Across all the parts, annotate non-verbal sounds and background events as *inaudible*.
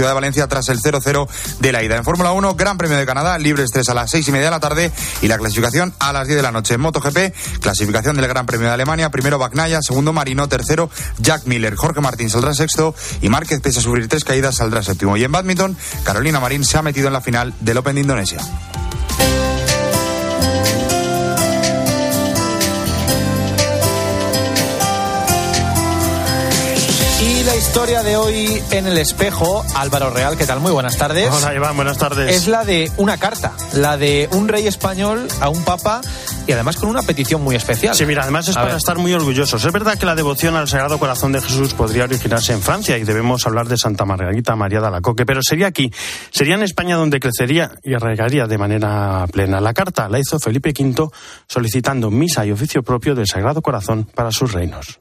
Ciudad de Valencia tras el 0-0 de la ida. En Fórmula 1, Gran Premio de Canadá, libres 3 a las 6 y media de la tarde y la clasificación a las 10 de la noche. En MotoGP, clasificación del Gran Premio de Alemania, primero Bagnaya, segundo Marino, tercero Jack Miller, Jorge Martín saldrá sexto y Márquez, pese a sufrir tres caídas, saldrá séptimo. Y en badminton, Carolina Marín se ha metido en la final del Open de Indonesia. Historia de hoy en el espejo, Álvaro Real, ¿qué tal? Muy buenas tardes. Hola Iván, buenas tardes. Es la de una carta, la de un rey español a un papa y además con una petición muy especial. Sí, mira, además es A para ver. estar muy orgullosos. Es verdad que la devoción al Sagrado Corazón de Jesús podría originarse en Francia y debemos hablar de Santa Margarita María de Alacoque, pero sería aquí, sería en España donde crecería y arraigaría de manera plena. La carta la hizo Felipe V solicitando misa y oficio propio del Sagrado Corazón para sus reinos.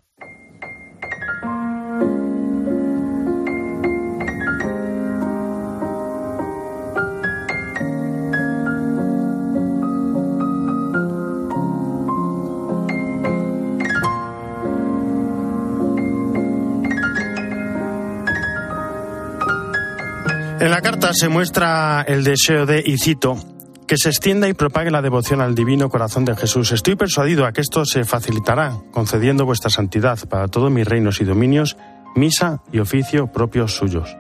En la carta se muestra el deseo de, y cito, que se extienda y propague la devoción al divino corazón de Jesús. Estoy persuadido a que esto se facilitará, concediendo vuestra santidad para todos mis reinos y dominios, misa y oficio propios suyos.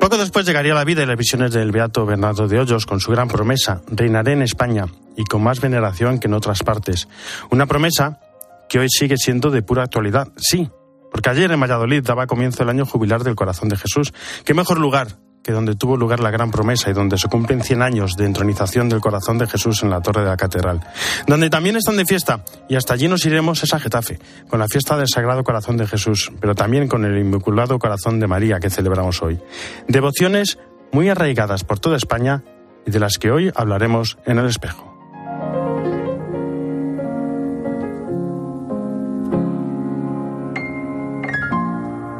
Poco después llegaría la vida y las visiones del beato Bernardo de Hoyos con su gran promesa, reinaré en España y con más veneración que en otras partes. Una promesa que hoy sigue siendo de pura actualidad, sí, porque ayer en Valladolid daba comienzo el año jubilar del corazón de Jesús. ¿Qué mejor lugar que donde tuvo lugar la gran promesa y donde se cumplen 100 años de entronización del corazón de Jesús en la torre de la catedral? Donde también están de fiesta, y hasta allí nos iremos es a Getafe, con la fiesta del Sagrado Corazón de Jesús, pero también con el Inmaculado Corazón de María que celebramos hoy. Devociones muy arraigadas por toda España y de las que hoy hablaremos en el espejo.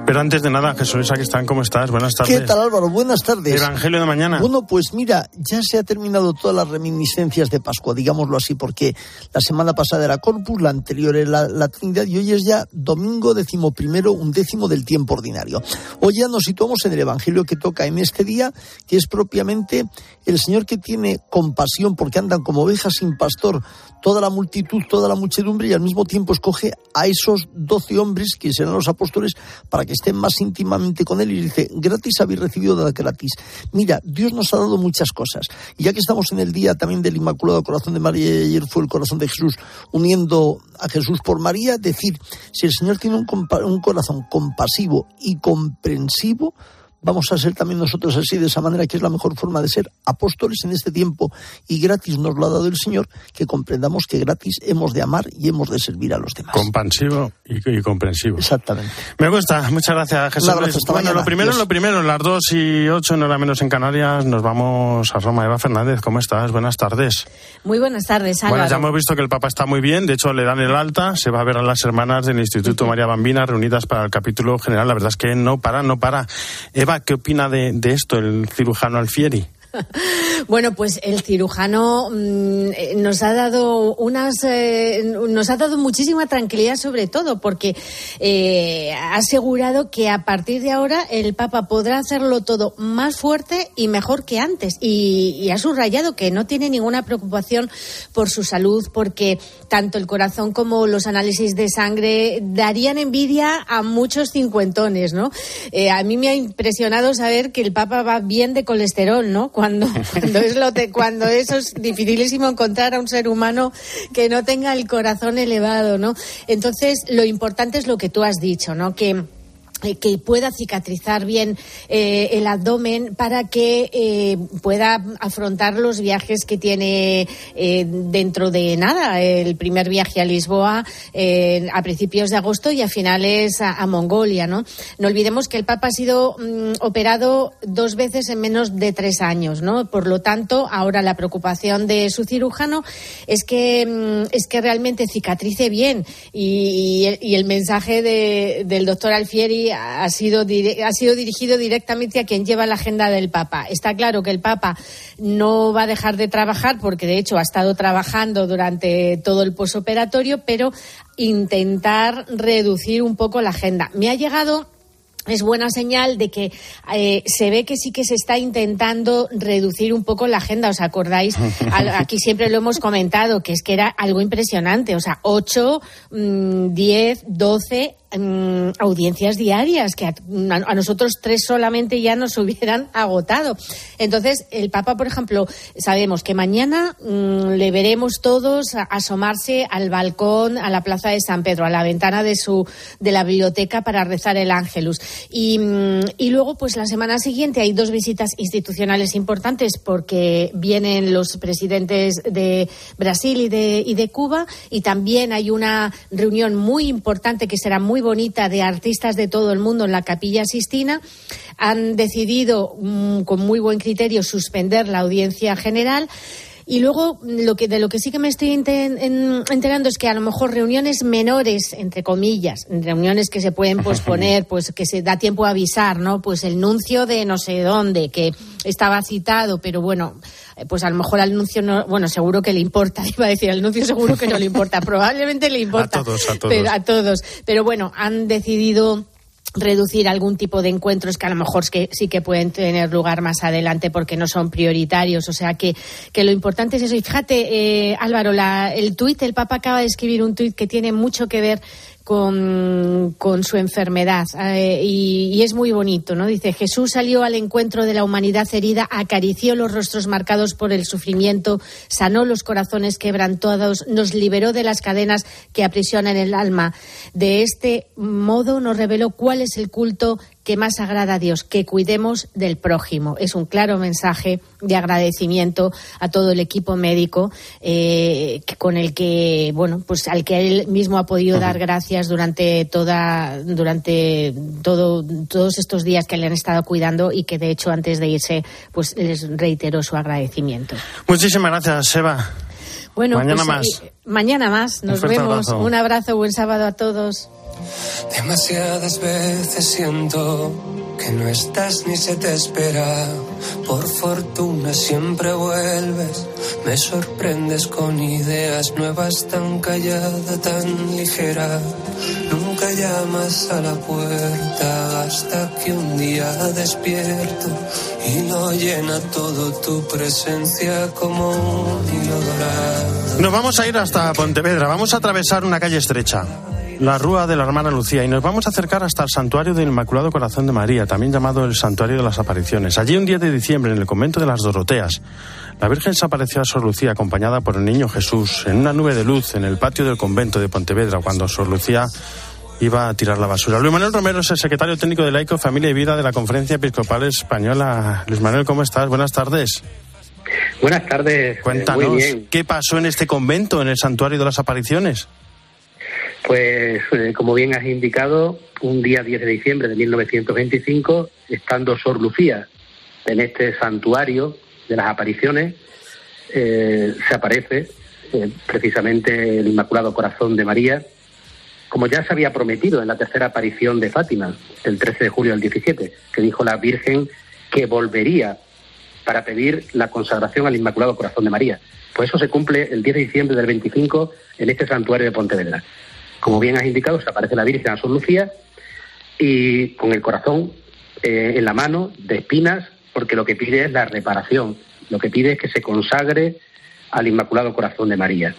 Pero antes de nada, Jesús aquí están, ¿cómo estás? Buenas tardes. ¿Qué tal Álvaro? Buenas tardes. Evangelio de mañana. Bueno, pues mira, ya se ha terminado todas las reminiscencias de Pascua, digámoslo así, porque la semana pasada era Corpus, la anterior era la, la Trinidad y hoy es ya domingo decimoprimero, un décimo del tiempo ordinario. Hoy ya nos situamos en el Evangelio que toca en este día, que es propiamente el Señor que tiene compasión porque andan como ovejas sin pastor toda la multitud, toda la muchedumbre y al mismo tiempo escoge a esos doce hombres que serán los apóstoles para que estén más íntimamente con él y dice, gratis habéis recibido, gratis. Mira, Dios nos ha dado muchas cosas. Y ya que estamos en el día también del Inmaculado Corazón de María y ayer fue el corazón de Jesús uniendo a Jesús por María, decir, si el Señor tiene un, compa- un corazón compasivo y comprensivo, vamos a ser también nosotros así, de esa manera, que es la mejor forma de ser apóstoles en este tiempo y gratis nos lo ha dado el Señor, que comprendamos que gratis hemos de amar y hemos de servir a los demás. Compasivo y, y comprensivo. Exactamente. Me gusta, muchas gracias Jesús. Luis. bueno, mañana. lo primero, Adiós. lo primero, las dos y ocho, no era menos en Canarias, nos vamos a Roma. Eva Fernández, ¿cómo estás? Buenas tardes. Muy buenas tardes, Álvaro. Bueno, ya hemos visto que el Papa está muy bien, de hecho le dan el alta, se va a ver a las hermanas del Instituto María Bambina reunidas para el capítulo general. La verdad es que no para, no para. Eva, ¿qué opina de, de esto el cirujano Alfieri? *laughs* Bueno, pues el cirujano mm, eh, nos ha dado unas, eh, nos ha dado muchísima tranquilidad sobre todo porque eh, ha asegurado que a partir de ahora el Papa podrá hacerlo todo más fuerte y mejor que antes y, ha subrayado que no tiene ninguna preocupación por su salud porque tanto el corazón como los análisis de sangre darían envidia a muchos cincuentones, ¿no? A mí me ha impresionado saber que el Papa va bien de colesterol, ¿no? Cuando, *laughs* cuando es lo te- cuando eso es dificilísimo encontrar a un ser humano que no tenga el corazón elevado, ¿no? Entonces, lo importante es lo que tú has dicho, ¿no? Que que pueda cicatrizar bien eh, el abdomen para que eh, pueda afrontar los viajes que tiene eh, dentro de nada. El primer viaje a Lisboa eh, a principios de agosto y a finales a, Mongolia. ¿no? no olvidemos que el Papa ha sido mm, operado dos veces en menos de tres años. ¿no? Por lo tanto, ahora la preocupación de su cirujano es que, mm, es que realmente cicatrice bien. Y, y el, y el mensaje de- del doctor Alfieri ha sido, ha sido dirigido directamente a quien lleva la agenda del Papa. Está claro que el Papa no va a dejar de trabajar, porque de hecho ha estado trabajando durante todo el posoperatorio, pero intentar reducir un poco la agenda. Me ha llegado es buena señal de que eh, se ve que sí que se está intentando reducir un poco la agenda. ¿Os acordáis? Aquí siempre lo hemos comentado, que es que era algo impresionante. O sea, 8, 10, 12 Mm, audiencias diarias que a, nosotros tres solamente ya nos *laughs* hubieran agotado. Entonces, el Papa, por ejemplo, sabemos que mañana mm, le veremos todos asomarse al balcón, a la plaza de San Pedro, a la ventana de su de la biblioteca para rezar el Ángelus. Y, mm, y luego, pues la semana siguiente hay dos visitas institucionales importantes porque vienen los presidentes de Brasil y de, y de Cuba y también hay una reunión muy importante que será muy bonita de artistas de todo el mundo en la Capilla Sistina, han decidido mm, con muy buen criterio suspender la audiencia general. Y luego, lo que, de lo que sí que me estoy enterando es que a lo mejor reuniones menores, entre comillas, reuniones que se pueden posponer, pues que se da tiempo a avisar, ¿no? Pues el nuncio de no sé dónde, que estaba citado, pero bueno, eh, pues a lo mejor al nuncio no, bueno, seguro que le importa, *laughs* iba a decir, al nuncio seguro que no le importa, probablemente le importa. A todos, a todos. Pero, a todos. Pero bueno, han decidido reducir algún tipo de encuentros que a lo mejor sí que pueden tener lugar más adelante porque no son prioritarios. O sea que, que lo importante es eso. Y fíjate, eh, Álvaro, la, el tuit, el Papa acaba de escribir un tuit que tiene mucho que ver con, con su enfermedad eh, y, es muy bonito, ¿no? Dice, Jesús salió al encuentro de la humanidad herida, acarició los rostros marcados por el sufrimiento, sanó los corazones quebrantados, nos liberó de las cadenas que aprisionan el alma. De este modo nos reveló cuál es el culto que más agrada a Dios, que cuidemos del prójimo. Es un claro mensaje de agradecimiento a todo el equipo médico eh, con el que, bueno, pues al que él mismo ha podido dar gracias durante toda, durante todo, todos estos días que le han estado cuidando y que de hecho antes de irse, pues les reiteró su agradecimiento. Muchísimas gracias, Seba. Bueno, mañana pues, más. Eh, mañana más. Nos vemos. Un abrazo, buen sábado a todos. Demasiadas veces siento que no estás ni se te espera. Por fortuna siempre vuelves, me sorprendes con ideas nuevas tan callada, tan ligera. Nunca llamas a la puerta hasta que un día despierto y lo llena todo tu presencia como un hilo dorado. Nos vamos a ir hasta Pontevedra, vamos a atravesar una calle estrecha la Rúa de la Hermana Lucía y nos vamos a acercar hasta el Santuario del Inmaculado Corazón de María, también llamado el Santuario de las Apariciones. Allí un día de diciembre, en el convento de las Doroteas, la Virgen se apareció a Sor Lucía acompañada por el niño Jesús en una nube de luz en el patio del convento de Pontevedra cuando Sor Lucía iba a tirar la basura. Luis Manuel Romero es el secretario técnico de Laico, Familia y Vida de la Conferencia Episcopal Española. Luis Manuel, ¿cómo estás? Buenas tardes. Buenas tardes. Cuéntanos, ¿qué pasó en este convento, en el Santuario de las Apariciones? Pues, eh, como bien has indicado, un día 10 de diciembre de 1925, estando Sor Lucía en este santuario de las apariciones, eh, se aparece eh, precisamente el Inmaculado Corazón de María, como ya se había prometido en la tercera aparición de Fátima, el 13 de julio del 17, que dijo la Virgen que volvería para pedir la consagración al Inmaculado Corazón de María. Pues eso se cumple el 10 de diciembre del 25 en este santuario de Pontevedra. Como bien has indicado, se aparece la Virgen a Sor Lucía y con el corazón eh, en la mano, de espinas, porque lo que pide es la reparación, lo que pide es que se consagre al Inmaculado Corazón de María.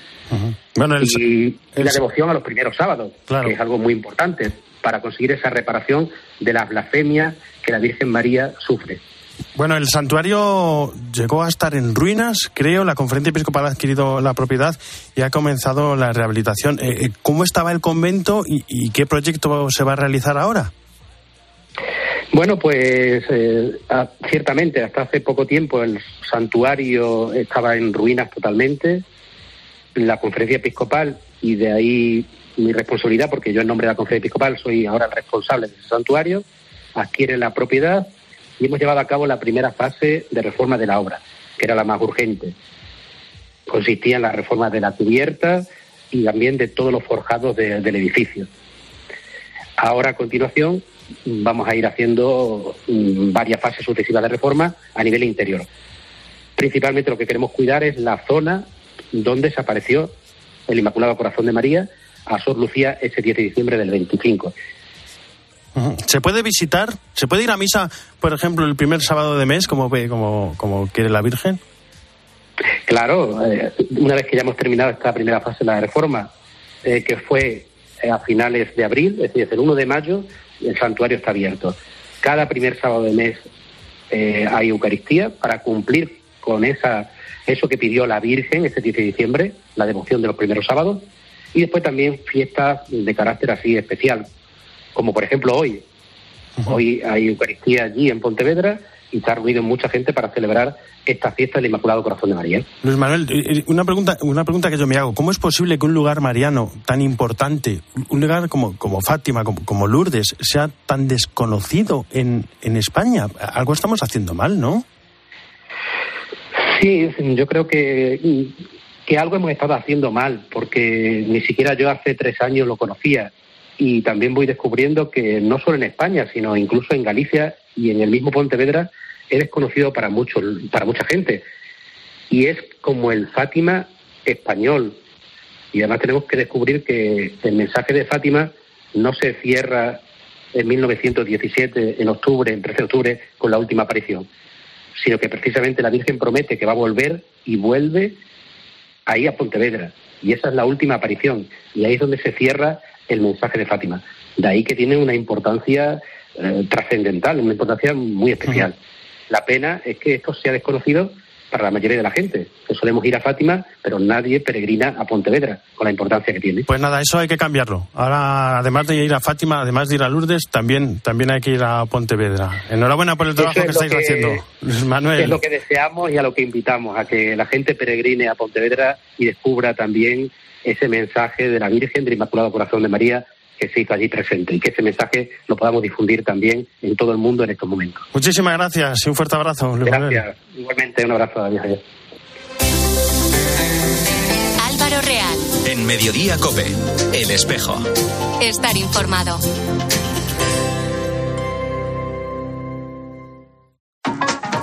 y, la devoción a los primeros sábados, que es algo muy importante para conseguir esa reparación de las blasfemias que la Virgen María sufre. Bueno, el santuario llegó a estar en ruinas, creo. La conferencia episcopal ha adquirido la propiedad y ha comenzado la rehabilitación. Eh, eh, ¿Cómo estaba el convento y, qué proyecto se va a realizar ahora? Bueno, pues eh, ciertamente hasta hace poco tiempo el santuario estaba en ruinas totalmente. La conferencia episcopal, y de ahí mi responsabilidad, porque yo en nombre de la conferencia episcopal soy ahora el responsable del santuario, adquiere la propiedad y hemos llevado a cabo la primera fase de reforma de la obra, que era la más urgente. Consistía en la reforma de la cubierta y también de todos los forjados del edificio. Ahora, a continuación, vamos a ir haciendo mm, varias fases sucesivas de reforma a nivel interior. Principalmente lo que queremos cuidar es la zona donde desapareció el Inmaculado Corazón de María a Sor Lucía ese 10 de diciembre del 25. ¿Se puede visitar? ¿Se puede ir a misa, por ejemplo, el primer sábado de mes, como, como, como quiere la Virgen? Claro, eh, una vez que ya hemos terminado esta primera fase de la reforma, eh, que fue eh, a finales de abril, es decir, el 1 de mayo, el santuario está abierto. Cada primer sábado de mes hay Eucaristía para cumplir con esa eso que pidió la Virgen este 10 de diciembre, la devoción de los primeros sábados, y después también fiestas de carácter así especial, como por ejemplo hoy. Hoy hay Eucaristía allí en Pontevedra y está reunido mucha gente para celebrar esta fiesta del Inmaculado Corazón de María. Luis Manuel, una pregunta, una pregunta que yo me hago. ¿Cómo es posible que un lugar mariano tan importante, un lugar como, como Fátima, como, como Lourdes, sea tan desconocido en, en España? Algo estamos haciendo mal, ¿no? Sí, yo creo que, que algo hemos estado haciendo mal, porque ni siquiera yo hace tres años lo conocía. Y también voy descubriendo que no solo en España, sino incluso en Galicia y en el mismo Pontevedra, es desconocido para, mucho, para mucha gente. Y es como el Fátima español. Y además tenemos que descubrir que el mensaje de Fátima no se cierra en 1917, en octubre, en 13 de octubre, con la última aparición, sino que precisamente la Virgen promete que va a volver y vuelve ahí a Pontevedra. Y esa es la última aparición. Y ahí es donde se cierra el mensaje de Fátima. De ahí que tiene una importancia eh, trascendental, una importancia muy especial. La pena es que esto sea desconocido para la mayoría de la gente. Que solemos ir a Fátima, pero nadie peregrina a Pontevedra, con la importancia que tiene. Pues nada, eso hay que cambiarlo. Ahora, además de ir a Fátima, además de ir a Lourdes, también, también hay que ir a Pontevedra. Enhorabuena por el trabajo que estáis haciendo, Manuel. Es lo que deseamos y a lo que invitamos, a que la gente peregrine a Pontevedra y descubra también ese mensaje de la Virgen del Inmaculado Corazón de María que se hizo allí presente y que ese mensaje lo podamos difundir también en todo el mundo en estos momentos. Muchísimas gracias y un fuerte abrazo. gracias. Igualmente, un abrazo. Adiós. Álvaro Real. En Mediodía Cope, El Espejo. Estar informado.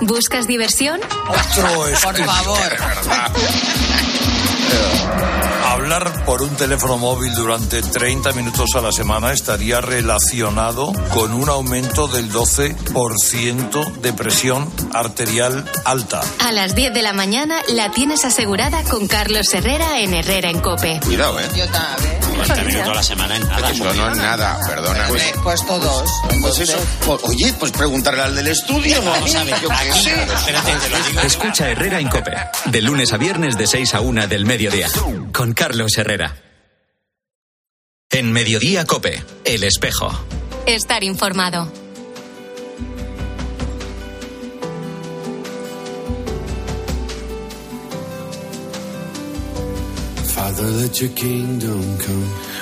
¿Buscas diversión? Por favor. *laughs* *laughs* Hablar por un teléfono móvil durante 30 minutos a la semana estaría relacionado con un aumento del 12% de presión arterial alta. A las 10 de la mañana la tienes asegurada con Carlos Herrera en Herrera en Cope. Cuidado, ¿eh? Yo también. 30 minutos a la semana en nada. Eso no es nada, perdona. Pues, pues todos. Pues eso. Oye, pues preguntarle al del estudio. Vamos a ver, yo qué sé. Escucha Herrera en Cope. De lunes a viernes de 6 a 1 del mediodía. Con Carlos Herrera. En Mediodía Cope, El Espejo. Estar informado.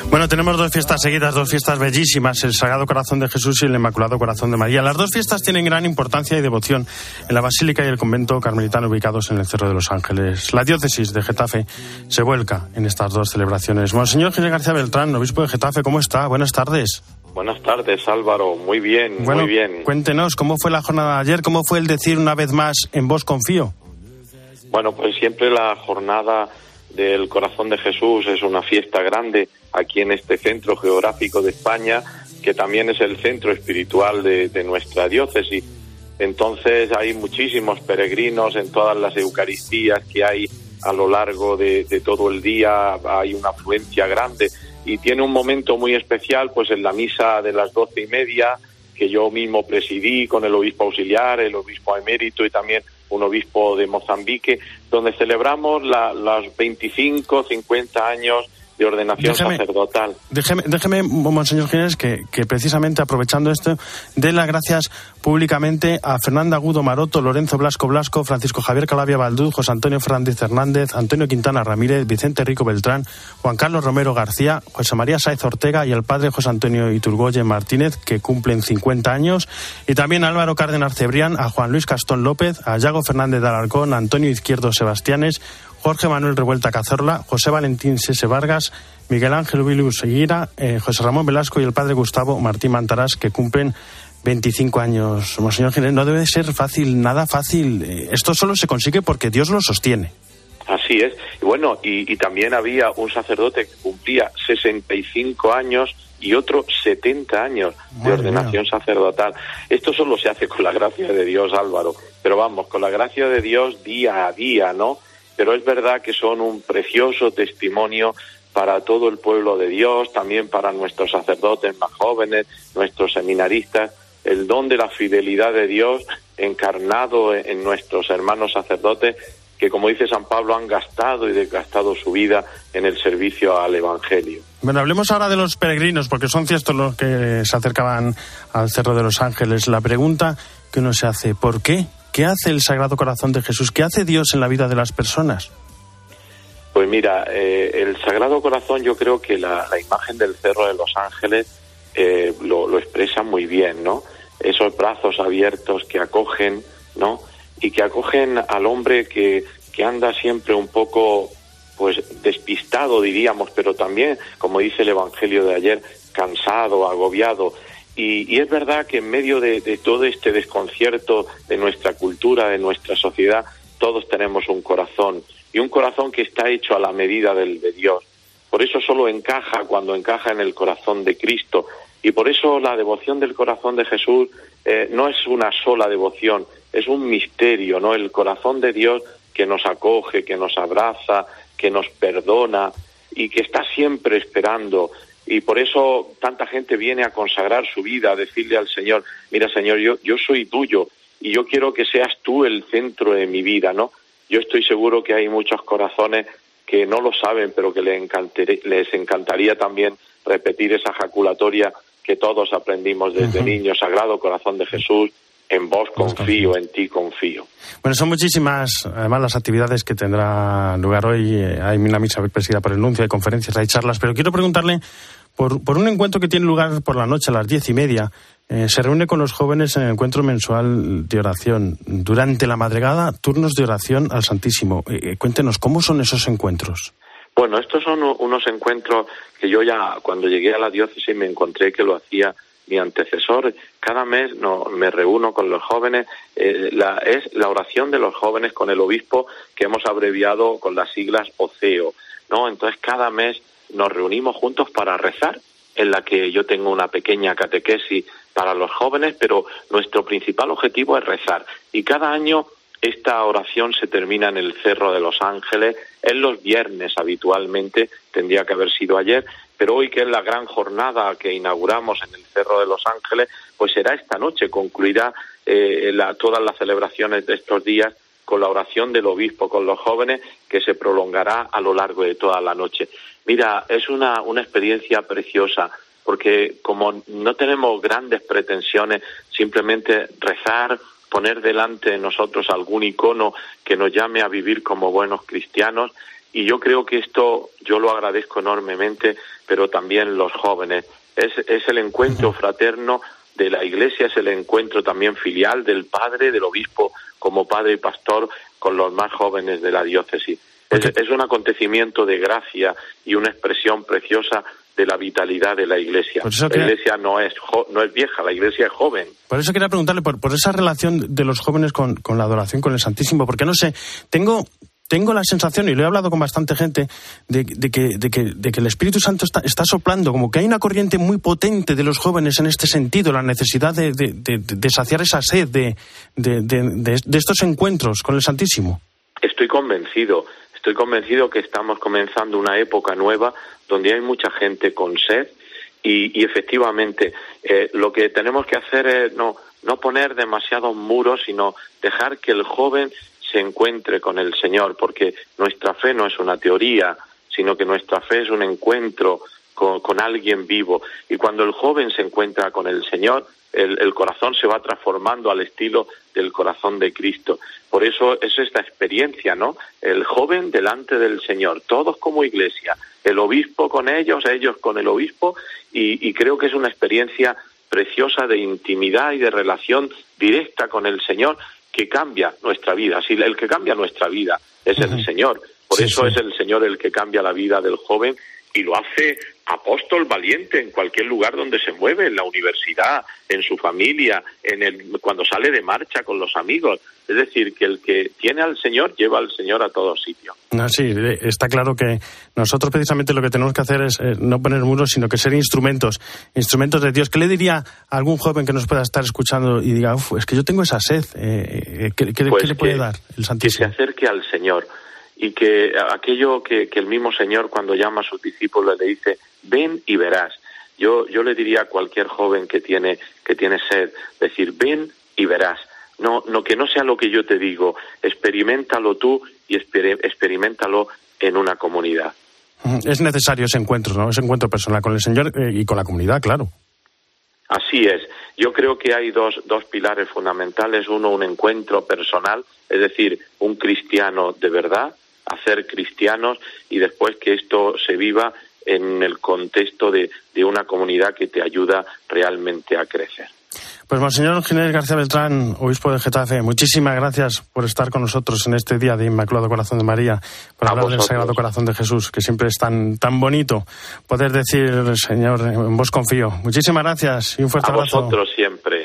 Bueno, tenemos dos fiestas seguidas, dos fiestas bellísimas, el Sagrado Corazón de Jesús y el Inmaculado Corazón de María. Las dos fiestas tienen gran importancia y devoción en la Basílica y el convento carmelitano ubicados en el Cerro de los Ángeles. La diócesis de Getafe se vuelca en estas dos celebraciones. Monseñor Ginés García Beltrán, obispo de Getafe, ¿cómo está? Buenas tardes. Buenas tardes, Álvaro. Muy bien, muy bien. Cuéntenos, ¿cómo fue la jornada de ayer? ¿Cómo fue el decir una vez más en vos confío? Bueno, pues siempre la jornada del Corazón de Jesús es una fiesta grande aquí en este centro geográfico de España, que también es el centro espiritual de, nuestra diócesis. Entonces hay muchísimos peregrinos en todas las Eucaristías que hay a lo largo de, todo el día, hay una afluencia grande y tiene un momento muy especial pues en la misa de las doce y media que yo mismo presidí con el obispo auxiliar, el obispo emérito y también un obispo de Mozambique, donde celebramos la, los 25, 50 años de ordenación sacerdotal. Déjeme, déjeme, Monseñor Ginés, que, que, precisamente aprovechando esto, dé las gracias públicamente a Fernanda Agudo Maroto, Lorenzo Blasco Blasco, Francisco Javier Calavia Baldú, José Antonio Fernández Hernández, Antonio Quintana Ramírez, Vicente Rico Beltrán, Juan Carlos Romero García, José María Sáez Ortega y el padre José Antonio Iturgoyen Martínez, que cumplen 50 años, y también a Álvaro Cárdenas Cebrián, a Juan Luis Castón López, a Yago Fernández de Alarcón, a Antonio Izquierdo Sebastianes, Jorge Manuel Revuelta Cazorla, José Valentín Sese Vargas, Miguel Ángel Vilus Seguira, eh, José Ramón Velasco y el padre Gustavo Martín Mantarás, que cumplen 25 años. Monseñor Ginés, no debe ser fácil, nada fácil. Eh, esto solo se consigue porque Dios lo sostiene. Así es. Y bueno, y, y también había un sacerdote que cumplía 65 años y otro 70 años de ordenación sacerdotal. Esto solo se hace con la gracia de Dios, Álvaro, pero vamos, con la gracia de Dios día a día, ¿no? Pero es verdad que son un precioso testimonio para todo el pueblo de Dios, también para nuestros sacerdotes más jóvenes, nuestros seminaristas, el don de la fidelidad de Dios encarnado en nuestros hermanos sacerdotes que, como dice San Pablo, han gastado y desgastado su vida en el servicio al Evangelio. Bueno, hablemos ahora de los peregrinos, porque son ciertos los que se acercaban al Cerro de los Ángeles. La pregunta que uno se hace, ¿por qué? ¿Qué hace el Sagrado Corazón de Jesús? ¿Qué hace Dios en la vida de las personas? Pues mira, eh, el Sagrado Corazón yo creo que la, imagen del Cerro de los Ángeles eh, lo, expresa muy bien, ¿no? Esos brazos abiertos que acogen, ¿no? y que acogen al hombre que anda siempre un poco pues despistado diríamos, pero también, como dice el Evangelio de ayer, cansado, agobiado. Y, es verdad que en medio de, de, todo este desconcierto de nuestra cultura, de nuestra sociedad, todos tenemos un corazón y un corazón que está hecho a la medida del de Dios. Por eso solo encaja cuando encaja en el corazón de Cristo. Y por eso la devoción del corazón de Jesús eh, no es una sola devoción, es un misterio, ¿no? El corazón de Dios que nos acoge, que nos abraza, que nos perdona y que está siempre esperando. Y por eso tanta gente viene a consagrar su vida, a decirle al Señor, mira Señor, yo, yo soy tuyo y yo quiero que seas tú el centro de mi vida, ¿no? Yo estoy seguro que hay muchos corazones que no lo saben, pero que les, les encantaría también repetir esa jaculatoria que todos aprendimos desde niños, Sagrado Corazón de Jesús, en vos confío, en ti confío. Bueno, son muchísimas, además, las actividades que tendrá lugar hoy. Eh, hay una misa presidida por el nuncio, hay conferencias, hay charlas, pero quiero preguntarle por, por un encuentro que tiene lugar por la noche a las diez y media. Eh, se reúne con los jóvenes en el encuentro mensual de oración. Durante la madrugada, turnos de oración al Santísimo. Eh, cuéntenos, ¿cómo son esos encuentros? Bueno, estos son unos encuentros que yo ya cuando llegué a la diócesis me encontré que lo hacía mi antecesor. Cada mes no, me reúno con los jóvenes. Eh, la, es la oración de los jóvenes con el obispo que hemos abreviado con las siglas OCEO. ¿no? Entonces cada mes nos reunimos juntos para rezar, en la que yo tengo una pequeña catequesis para los jóvenes, pero nuestro principal objetivo es rezar. Y cada año esta oración se termina en el Cerro de los Ángeles, en los viernes habitualmente, tendría que haber sido ayer, pero hoy que es la gran jornada que inauguramos en el Cerro de los Ángeles, pues será esta noche, concluirá eh, todas las celebraciones de estos días con la oración del obispo con los jóvenes que se prolongará a lo largo de toda la noche. Mira, es una, una experiencia preciosa porque como no tenemos grandes pretensiones, simplemente rezar, poner delante de nosotros algún icono que nos llame a vivir como buenos cristianos y yo creo que esto yo lo agradezco enormemente, pero también los jóvenes. Es, es el encuentro fraterno de la Iglesia, es el encuentro también filial del Padre, del Obispo como Padre y Pastor con los más jóvenes de la diócesis. Es, es, un acontecimiento de gracia y una expresión preciosa de la vitalidad de la Iglesia. La Iglesia no es, no es vieja, la Iglesia es joven. Por eso quería preguntarle por, por esa relación de los jóvenes con, con la adoración con el Santísimo, porque no sé, tengo tengo la sensación, y lo he hablado con bastante gente, de, que, de, que, de que, el Espíritu Santo está, soplando, como que hay una corriente muy potente de los jóvenes en este sentido, la necesidad de, de saciar esa sed de, estos encuentros con el Santísimo. Estoy convencido, estoy convencido que estamos comenzando una época nueva donde hay mucha gente con sed y, efectivamente eh, lo que tenemos que hacer es no, no poner demasiados muros, sino dejar que el joven se encuentre con el Señor, porque nuestra fe no es una teoría, sino que nuestra fe es un encuentro con, alguien vivo. Y cuando el joven se encuentra con el Señor, el, corazón se va transformando al estilo del corazón de Cristo. Por eso es esta experiencia, ¿no? El joven delante del Señor, todos como iglesia, el obispo con ellos, ellos con el obispo, y creo que es una experiencia preciosa de intimidad y de relación directa con el Señor que cambia nuestra vida. Si el que cambia nuestra vida es el Señor. Por eso es el Señor el que cambia la vida del joven y lo hace apóstol valiente en cualquier lugar donde se mueve, en la universidad, en su familia, en el, cuando sale de marcha con los amigos. Es decir, que el que tiene al Señor lleva al Señor a todos sitios. sí, está claro que nosotros precisamente lo que tenemos que hacer es eh, no poner muros, sino que ser instrumentos, instrumentos de Dios. ¿Qué le diría a algún joven que nos pueda estar escuchando y diga, es que yo tengo esa sed? Eh, eh, ¿qué, pues le puede dar el Santísimo? Que se acerque al Señor y que aquello que, el mismo Señor cuando llama a sus discípulos le dice, ven y verás. Yo, yo le diría a cualquier joven que tiene, que tiene sed, decir, ven y verás. No, no, que no sea lo que yo te digo, experimentalo tú y experimentalo en una comunidad. Es necesario ese encuentro, ¿no? Ese encuentro personal con el Señor eh, y con la comunidad, claro. Así es. Yo creo que hay dos, dos pilares fundamentales. Uno, un encuentro personal, es decir, un cristiano de verdad, hacer cristianos y después que esto se viva en el contexto de, una comunidad que te ayuda realmente a crecer. Pues Monseñor Ginés García Beltrán, obispo de Getafe, muchísimas gracias por estar con nosotros en este día de Inmaculado Corazón de María, por hablar del Sagrado Corazón de Jesús, que siempre es tan, tan bonito poder decir, Señor, en vos confío. Muchísimas gracias y un fuerte abrazo. A vosotros siempre,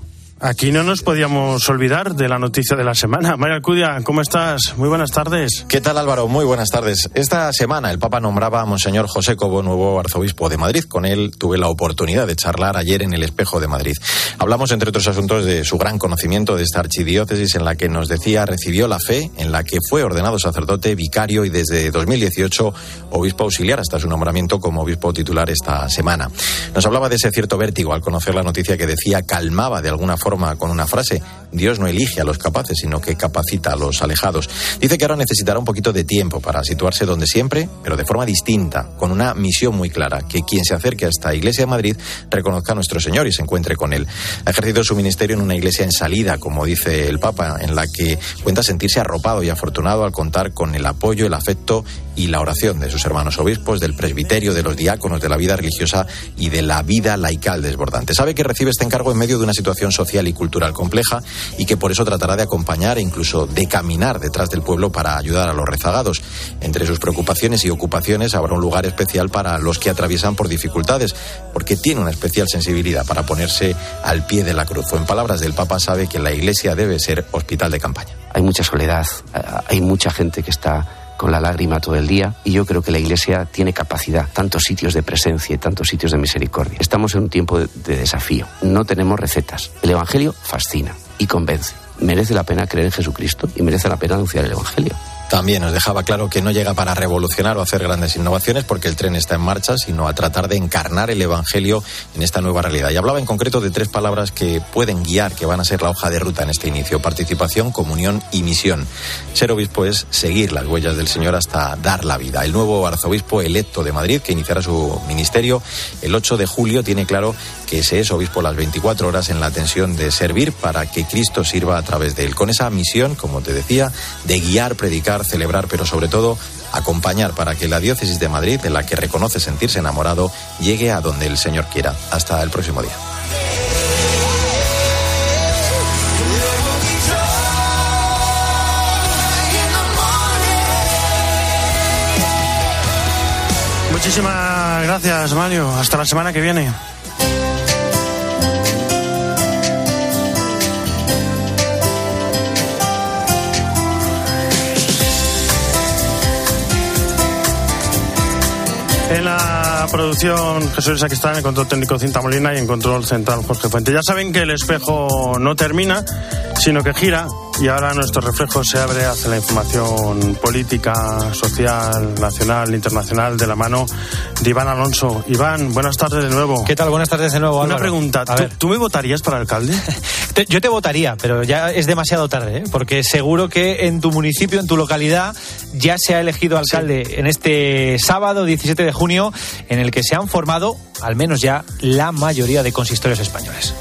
Aquí no nos podíamos olvidar de la noticia de la semana. *laughs* María Alcudia, ¿cómo estás? Muy buenas tardes. ¿Qué tal Álvaro? Muy buenas tardes. Esta semana el Papa nombraba a Monseñor José Cobo nuevo arzobispo de Madrid. Con él tuve la oportunidad de charlar ayer en el Espejo de Madrid. Hablamos, entre otros asuntos, de su gran conocimiento de esta archidiócesis en la que nos decía recibió la fe, en la que fue ordenado sacerdote, vicario y desde 2018 obispo auxiliar hasta su nombramiento como obispo titular esta semana. Nos hablaba de ese cierto vértigo al conocer la noticia que decía calmaba de alguna forma con una frase, Dios no elige a los capaces, sino que capacita a los alejados. Dice que ahora necesitará un poquito de tiempo para situarse donde siempre, pero de forma distinta, con una misión muy clara, que quien se acerque a esta iglesia de Madrid reconozca a nuestro Señor y se encuentre con Él. Ha ejercido su ministerio en una iglesia en salida, como dice el Papa, en la que cuenta sentirse arropado y afortunado al contar con el apoyo, el afecto y la oración de sus hermanos obispos, del presbiterio, de los diáconos, de la vida religiosa y de la vida laical desbordante. Sabe que recibe este encargo en medio de una situación social y cultural compleja y que por eso tratará de acompañar e incluso de caminar detrás del pueblo para ayudar a los rezagados. Entre sus preocupaciones y ocupaciones habrá un lugar especial para los que atraviesan por dificultades, porque tiene una especial sensibilidad para ponerse al pie de la cruz. O en palabras del Papa sabe que la Iglesia debe ser hospital de campaña. Hay mucha soledad, hay mucha gente que está con la lágrima todo el día y yo creo que la Iglesia tiene capacidad, tantos sitios de presencia y tantos sitios de misericordia. Estamos en un tiempo de, de desafío, no tenemos recetas. El Evangelio fascina y convence. Merece la pena creer en Jesucristo y merece la pena anunciar el Evangelio. También nos dejaba claro que no llega para revolucionar o hacer grandes innovaciones porque el tren está en marcha, sino a tratar de encarnar el Evangelio en esta nueva realidad. Y hablaba en concreto de tres palabras que pueden guiar, que van a ser la hoja de ruta en este inicio. Participación, comunión y misión. Ser obispo es seguir las huellas del Señor hasta dar la vida. El nuevo arzobispo electo de Madrid, que iniciará su ministerio el 8 de julio, tiene claro que se es obispo las 24 horas en la tensión de servir para que Cristo sirva a través de él. Con esa misión, como te decía, de guiar, predicar, celebrar, pero sobre todo acompañar para que la diócesis de Madrid, en la que reconoce sentirse enamorado, llegue a donde el Señor quiera. Hasta el próximo día. Muchísimas gracias, Mario. Hasta la semana que viene. Producción Jesús está en control técnico Cinta Molina y en control central Jorge Fuente. Ya saben que el espejo no termina, sino que gira Y ahora nuestro reflejo se abre hacia la información política, social, nacional, internacional, de la mano de Iván Alonso. Iván, buenas tardes de nuevo. ¿Qué tal? Buenas tardes de nuevo, Una pregunta, A ¿tú, ver. tú me votarías para alcalde? *laughs* Yo te votaría, pero ya es demasiado tarde, ¿eh? porque seguro que en tu municipio, en tu localidad, ya se ha elegido alcalde en este sábado 17 de junio, en el que se han formado, al menos ya, la mayoría de consistorios españoles.